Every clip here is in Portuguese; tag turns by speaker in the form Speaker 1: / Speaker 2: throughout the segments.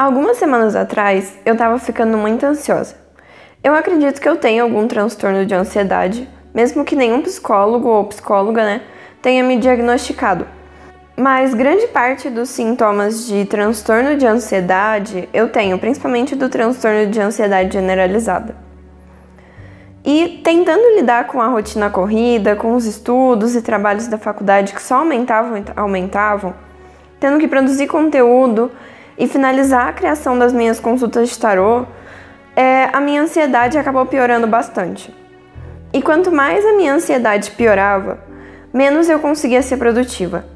Speaker 1: Algumas semanas atrás, eu estava ficando muito ansiosa. Eu acredito que eu tenho algum transtorno de ansiedade, mesmo que nenhum psicólogo ou psicóloga, né, tenha me diagnosticado. Mas grande parte dos sintomas de transtorno de ansiedade eu tenho, principalmente do transtorno de ansiedade generalizada. E tentando lidar com a rotina corrida, com os estudos e trabalhos da faculdade que só aumentavam aumentavam, tendo que produzir conteúdo e finalizar a criação das minhas consultas de tarô, é, a minha ansiedade acabou piorando bastante. E quanto mais a minha ansiedade piorava, menos eu conseguia ser produtiva.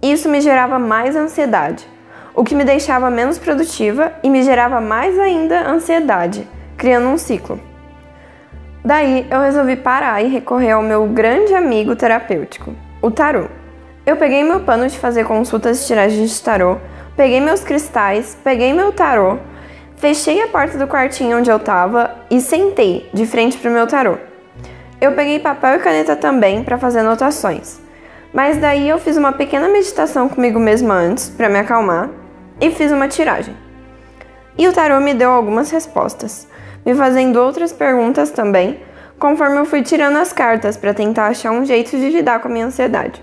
Speaker 1: Isso me gerava mais ansiedade, o que me deixava menos produtiva e me gerava mais ainda ansiedade, criando um ciclo. Daí eu resolvi parar e recorrer ao meu grande amigo terapêutico, o tarô. Eu peguei meu pano de fazer consultas de tiragens de tarô, peguei meus cristais, peguei meu tarô, fechei a porta do quartinho onde eu tava e sentei de frente pro meu tarô. Eu peguei papel e caneta também para fazer anotações. Mas daí eu fiz uma pequena meditação comigo mesma antes para me acalmar e fiz uma tiragem. E o tarô me deu algumas respostas me fazendo outras perguntas também, conforme eu fui tirando as cartas para tentar achar um jeito de lidar com a minha ansiedade.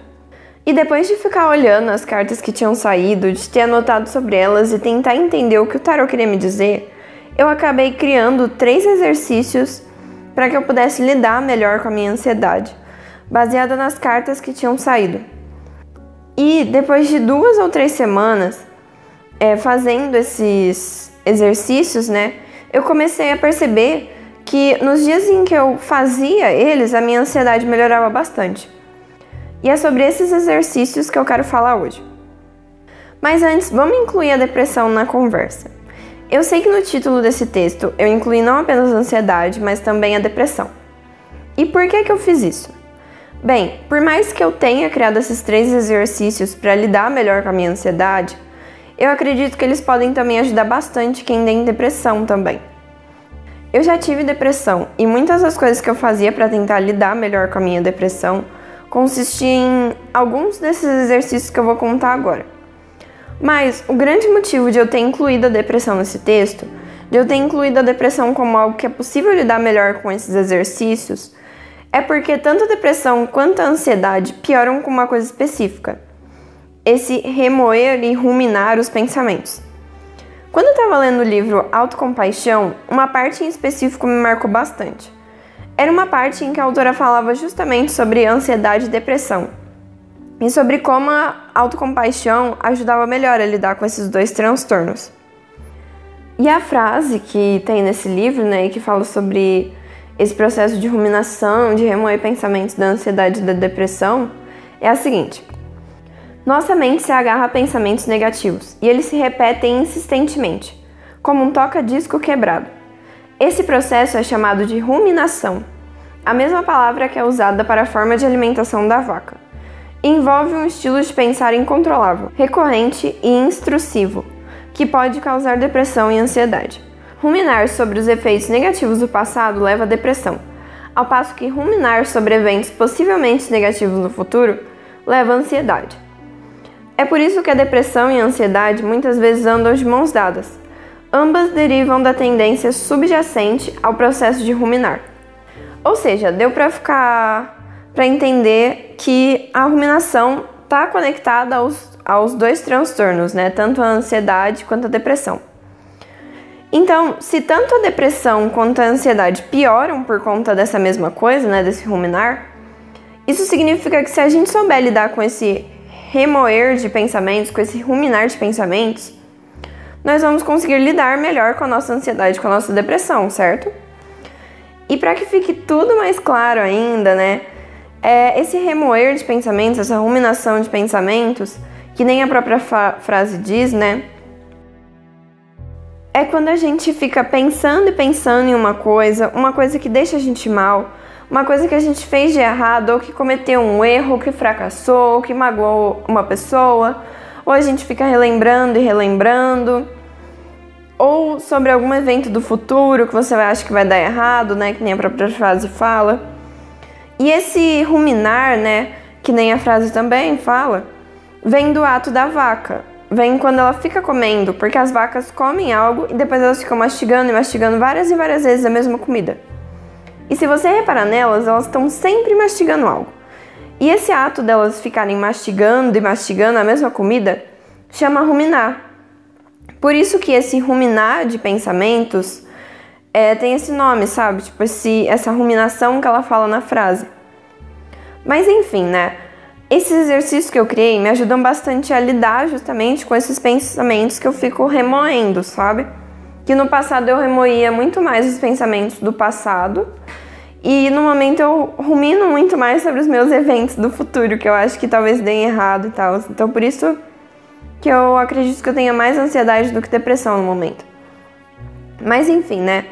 Speaker 1: E depois de ficar olhando as cartas que tinham saído, de ter anotado sobre elas e tentar entender o que o tarot queria me dizer, eu acabei criando três exercícios para que eu pudesse lidar melhor com a minha ansiedade, baseada nas cartas que tinham saído. E depois de duas ou três semanas é, fazendo esses exercícios, né, eu comecei a perceber que nos dias em que eu fazia eles, a minha ansiedade melhorava bastante. E é sobre esses exercícios que eu quero falar hoje. Mas antes, vamos incluir a depressão na conversa. Eu sei que no título desse texto eu incluí não apenas a ansiedade, mas também a depressão. E por que, que eu fiz isso? Bem, por mais que eu tenha criado esses três exercícios para lidar melhor com a minha ansiedade, eu acredito que eles podem também ajudar bastante quem tem depressão também. Eu já tive depressão e muitas das coisas que eu fazia para tentar lidar melhor com a minha depressão consistiam em alguns desses exercícios que eu vou contar agora. Mas o grande motivo de eu ter incluído a depressão nesse texto, de eu ter incluído a depressão como algo que é possível lidar melhor com esses exercícios, é porque tanto a depressão quanto a ansiedade pioram com uma coisa específica esse remoer e ruminar os pensamentos. Quando eu estava lendo o livro Autocompaixão, uma parte em específico me marcou bastante. Era uma parte em que a autora falava justamente sobre ansiedade e depressão, e sobre como a autocompaixão ajudava melhor a lidar com esses dois transtornos. E a frase que tem nesse livro, né, que fala sobre esse processo de ruminação, de remoer pensamentos da ansiedade e da depressão, é a seguinte: nossa mente se agarra a pensamentos negativos e eles se repetem insistentemente, como um toca-disco quebrado. Esse processo é chamado de ruminação, a mesma palavra que é usada para a forma de alimentação da vaca. Envolve um estilo de pensar incontrolável, recorrente e instrusivo, que pode causar depressão e ansiedade. Ruminar sobre os efeitos negativos do passado leva à depressão, ao passo que ruminar sobre eventos possivelmente negativos no futuro leva à ansiedade. É por isso que a depressão e a ansiedade muitas vezes andam de mãos dadas. Ambas derivam da tendência subjacente ao processo de ruminar. Ou seja, deu para ficar para entender que a ruminação está conectada aos, aos dois transtornos, né? Tanto a ansiedade quanto a depressão. Então, se tanto a depressão quanto a ansiedade pioram por conta dessa mesma coisa, né, desse ruminar, isso significa que se a gente souber lidar com esse remoer de pensamentos, com esse ruminar de pensamentos, nós vamos conseguir lidar melhor com a nossa ansiedade, com a nossa depressão, certo? E para que fique tudo mais claro ainda, né? É esse remoer de pensamentos, essa ruminação de pensamentos, que nem a própria frase diz, né? É quando a gente fica pensando e pensando em uma coisa, uma coisa que deixa a gente mal, uma coisa que a gente fez de errado, ou que cometeu um erro, que fracassou, ou que magoou uma pessoa, ou a gente fica relembrando e relembrando, ou sobre algum evento do futuro que você acha que vai dar errado, né, que nem a própria frase fala. E esse ruminar, né, que nem a frase também fala, vem do ato da vaca. vem quando ela fica comendo, porque as vacas comem algo e depois elas ficam mastigando e mastigando várias e várias vezes a mesma comida. E se você reparar nelas, elas estão sempre mastigando algo. E esse ato delas ficarem mastigando e mastigando a mesma comida chama ruminar. Por isso que esse ruminar de pensamentos é, tem esse nome, sabe? Tipo, esse, essa ruminação que ela fala na frase. Mas enfim, né? Esses exercícios que eu criei me ajudam bastante a lidar justamente com esses pensamentos que eu fico remoendo, sabe? Que no passado eu remoía muito mais os pensamentos do passado e no momento eu rumino muito mais sobre os meus eventos do futuro, que eu acho que talvez deem errado e tal. Então por isso que eu acredito que eu tenha mais ansiedade do que depressão no momento. Mas enfim, né?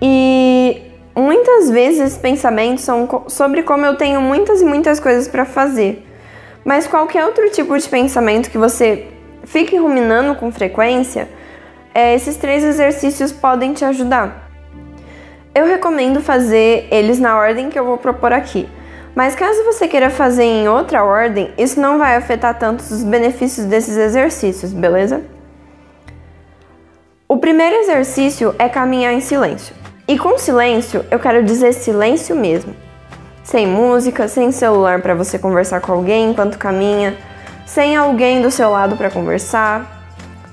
Speaker 1: E muitas vezes pensamentos são sobre como eu tenho muitas e muitas coisas para fazer. Mas qualquer outro tipo de pensamento que você fique ruminando com frequência, é, esses três exercícios podem te ajudar. Eu recomendo fazer eles na ordem que eu vou propor aqui. Mas caso você queira fazer em outra ordem, isso não vai afetar tanto os benefícios desses exercícios, beleza? O primeiro exercício é caminhar em silêncio. E com silêncio, eu quero dizer silêncio mesmo sem música, sem celular para você conversar com alguém enquanto caminha, sem alguém do seu lado para conversar,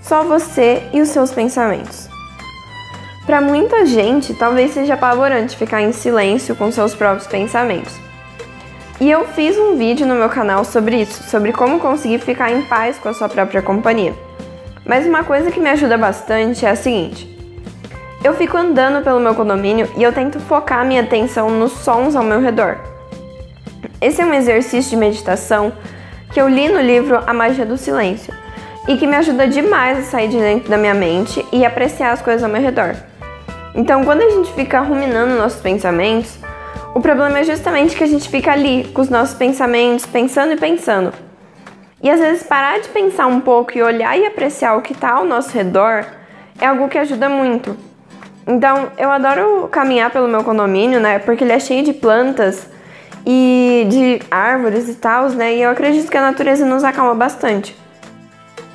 Speaker 1: só você e os seus pensamentos. Para muita gente, talvez seja apavorante ficar em silêncio com seus próprios pensamentos. E eu fiz um vídeo no meu canal sobre isso, sobre como conseguir ficar em paz com a sua própria companhia. Mas uma coisa que me ajuda bastante é a seguinte: eu fico andando pelo meu condomínio e eu tento focar minha atenção nos sons ao meu redor. Esse é um exercício de meditação que eu li no livro A Magia do Silêncio e que me ajuda demais a sair de dentro da minha mente e apreciar as coisas ao meu redor. Então, quando a gente fica ruminando nossos pensamentos, o problema é justamente que a gente fica ali com os nossos pensamentos, pensando e pensando. E às vezes parar de pensar um pouco e olhar e apreciar o que está ao nosso redor é algo que ajuda muito. Então, eu adoro caminhar pelo meu condomínio, né? Porque ele é cheio de plantas e de árvores e tal, né? E eu acredito que a natureza nos acalma bastante.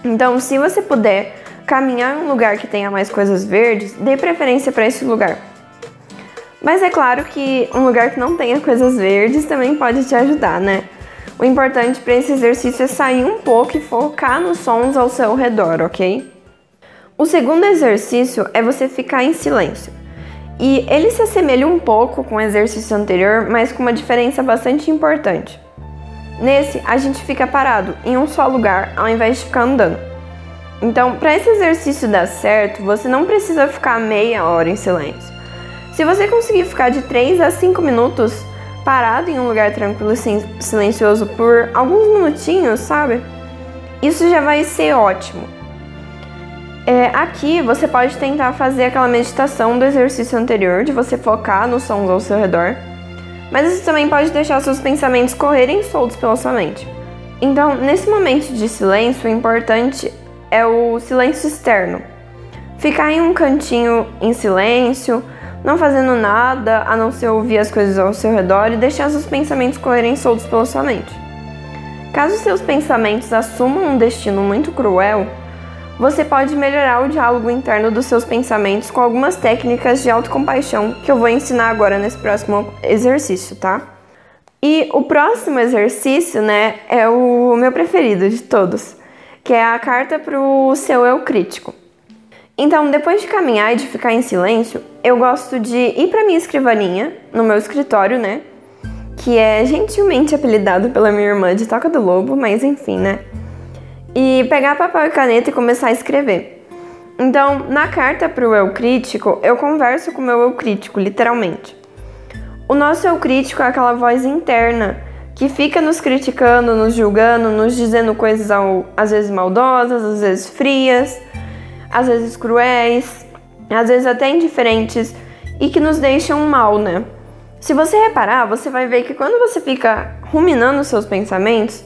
Speaker 1: Então, se você puder caminhar em um lugar que tenha mais coisas verdes, dê preferência para esse lugar. Mas é claro que um lugar que não tenha coisas verdes também pode te ajudar, né? O importante para esse exercício é sair um pouco e focar nos sons ao seu redor, ok? O segundo exercício é você ficar em silêncio. E ele se assemelha um pouco com o exercício anterior, mas com uma diferença bastante importante. Nesse, a gente fica parado em um só lugar ao invés de ficar andando. Então, para esse exercício dar certo, você não precisa ficar meia hora em silêncio. Se você conseguir ficar de 3 a 5 minutos parado em um lugar tranquilo e silencioso por alguns minutinhos, sabe? Isso já vai ser ótimo. É, aqui você pode tentar fazer aquela meditação do exercício anterior, de você focar nos sons ao seu redor, mas você também pode deixar seus pensamentos correrem soltos pela sua mente. Então, nesse momento de silêncio, o importante é o silêncio externo. Ficar em um cantinho em silêncio, não fazendo nada a não ser ouvir as coisas ao seu redor e deixar seus pensamentos correrem soltos pela sua mente. Caso seus pensamentos assumam um destino muito cruel, você pode melhorar o diálogo interno dos seus pensamentos com algumas técnicas de autocompaixão que eu vou ensinar agora nesse próximo exercício, tá? E o próximo exercício, né, é o meu preferido de todos, que é a carta para o seu eu crítico. Então, depois de caminhar e de ficar em silêncio, eu gosto de ir para minha escrivaninha, no meu escritório, né? Que é gentilmente apelidado pela minha irmã de Toca do Lobo, mas enfim, né? e pegar papel e caneta e começar a escrever. Então, na carta para o eu crítico, eu converso com o meu eu crítico, literalmente. O nosso eu crítico é aquela voz interna que fica nos criticando, nos julgando, nos dizendo coisas ao, às vezes maldosas, às vezes frias, às vezes cruéis, às vezes até indiferentes e que nos deixam mal, né? Se você reparar, você vai ver que quando você fica ruminando seus pensamentos,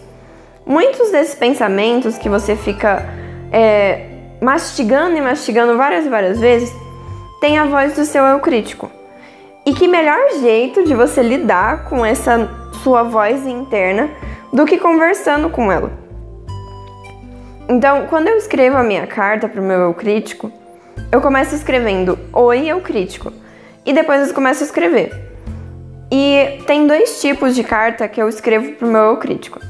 Speaker 1: Muitos desses pensamentos que você fica é, mastigando e mastigando várias e várias vezes tem a voz do seu eu crítico. E que melhor jeito de você lidar com essa sua voz interna do que conversando com ela. Então, quando eu escrevo a minha carta para o meu eu crítico, eu começo escrevendo Oi, eu crítico. E depois eu começo a escrever. E tem dois tipos de carta que eu escrevo para o meu eu crítico.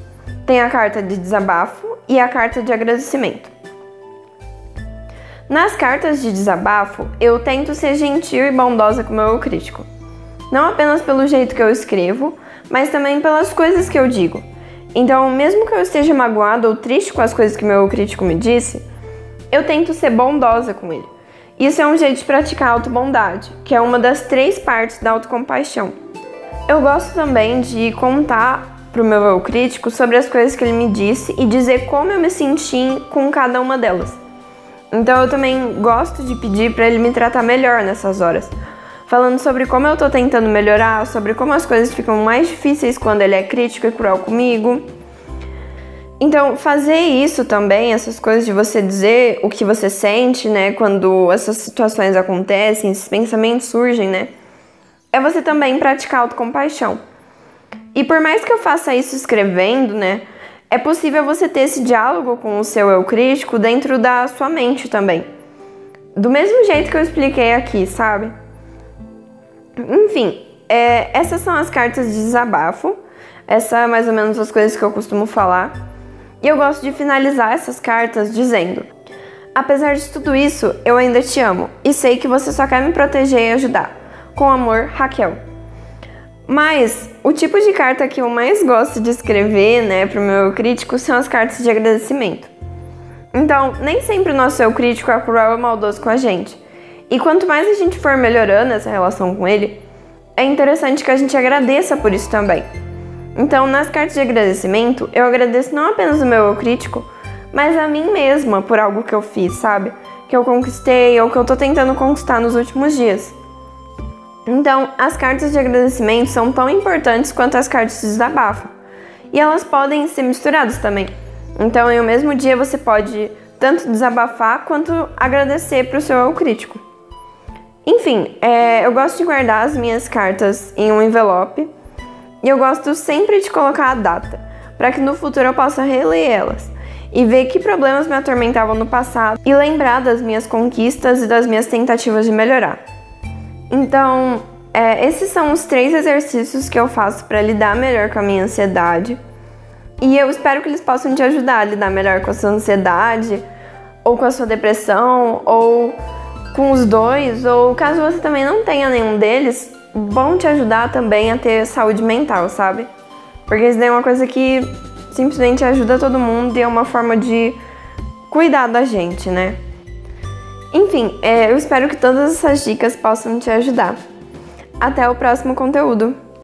Speaker 1: Tem a carta de desabafo e a carta de agradecimento. Nas cartas de desabafo, eu tento ser gentil e bondosa com o meu eu crítico. Não apenas pelo jeito que eu escrevo, mas também pelas coisas que eu digo. Então, mesmo que eu esteja magoado ou triste com as coisas que meu crítico me disse, eu tento ser bondosa com ele. Isso é um jeito de praticar autobondade, que é uma das três partes da autocompaixão. Eu gosto também de contar para o meu eu crítico sobre as coisas que ele me disse e dizer como eu me senti com cada uma delas. Então eu também gosto de pedir para ele me tratar melhor nessas horas, falando sobre como eu tô tentando melhorar, sobre como as coisas ficam mais difíceis quando ele é crítico e cruel comigo. Então, fazer isso também, essas coisas de você dizer o que você sente, né, quando essas situações acontecem, esses pensamentos surgem, né, é você também praticar autocompaixão. E por mais que eu faça isso escrevendo, né, é possível você ter esse diálogo com o seu eu crítico dentro da sua mente também. Do mesmo jeito que eu expliquei aqui, sabe? Enfim, é, essas são as cartas de desabafo. Essa é mais ou menos as coisas que eu costumo falar. E eu gosto de finalizar essas cartas dizendo: Apesar de tudo isso, eu ainda te amo e sei que você só quer me proteger e ajudar. Com amor, Raquel. Mas o tipo de carta que eu mais gosto de escrever, né, pro meu crítico são as cartas de agradecimento. Então, nem sempre o nosso eu crítico é cruel e maldoso com a gente. E quanto mais a gente for melhorando essa relação com ele, é interessante que a gente agradeça por isso também. Então, nas cartas de agradecimento, eu agradeço não apenas o meu eu crítico, mas a mim mesma por algo que eu fiz, sabe? Que eu conquistei ou que eu tô tentando conquistar nos últimos dias. Então, as cartas de agradecimento são tão importantes quanto as cartas de desabafo. E elas podem ser misturadas também. Então, em um mesmo dia, você pode tanto desabafar quanto agradecer para o seu eu crítico. Enfim, é, eu gosto de guardar as minhas cartas em um envelope e eu gosto sempre de colocar a data, para que no futuro eu possa reler elas e ver que problemas me atormentavam no passado e lembrar das minhas conquistas e das minhas tentativas de melhorar. Então, é, esses são os três exercícios que eu faço para lidar melhor com a minha ansiedade. E eu espero que eles possam te ajudar a lidar melhor com a sua ansiedade, ou com a sua depressão, ou com os dois, ou caso você também não tenha nenhum deles, bom te ajudar também a ter saúde mental, sabe? Porque isso daí é uma coisa que simplesmente ajuda todo mundo e é uma forma de cuidar da gente, né? Enfim, é, eu espero que todas essas dicas possam te ajudar. Até o próximo conteúdo!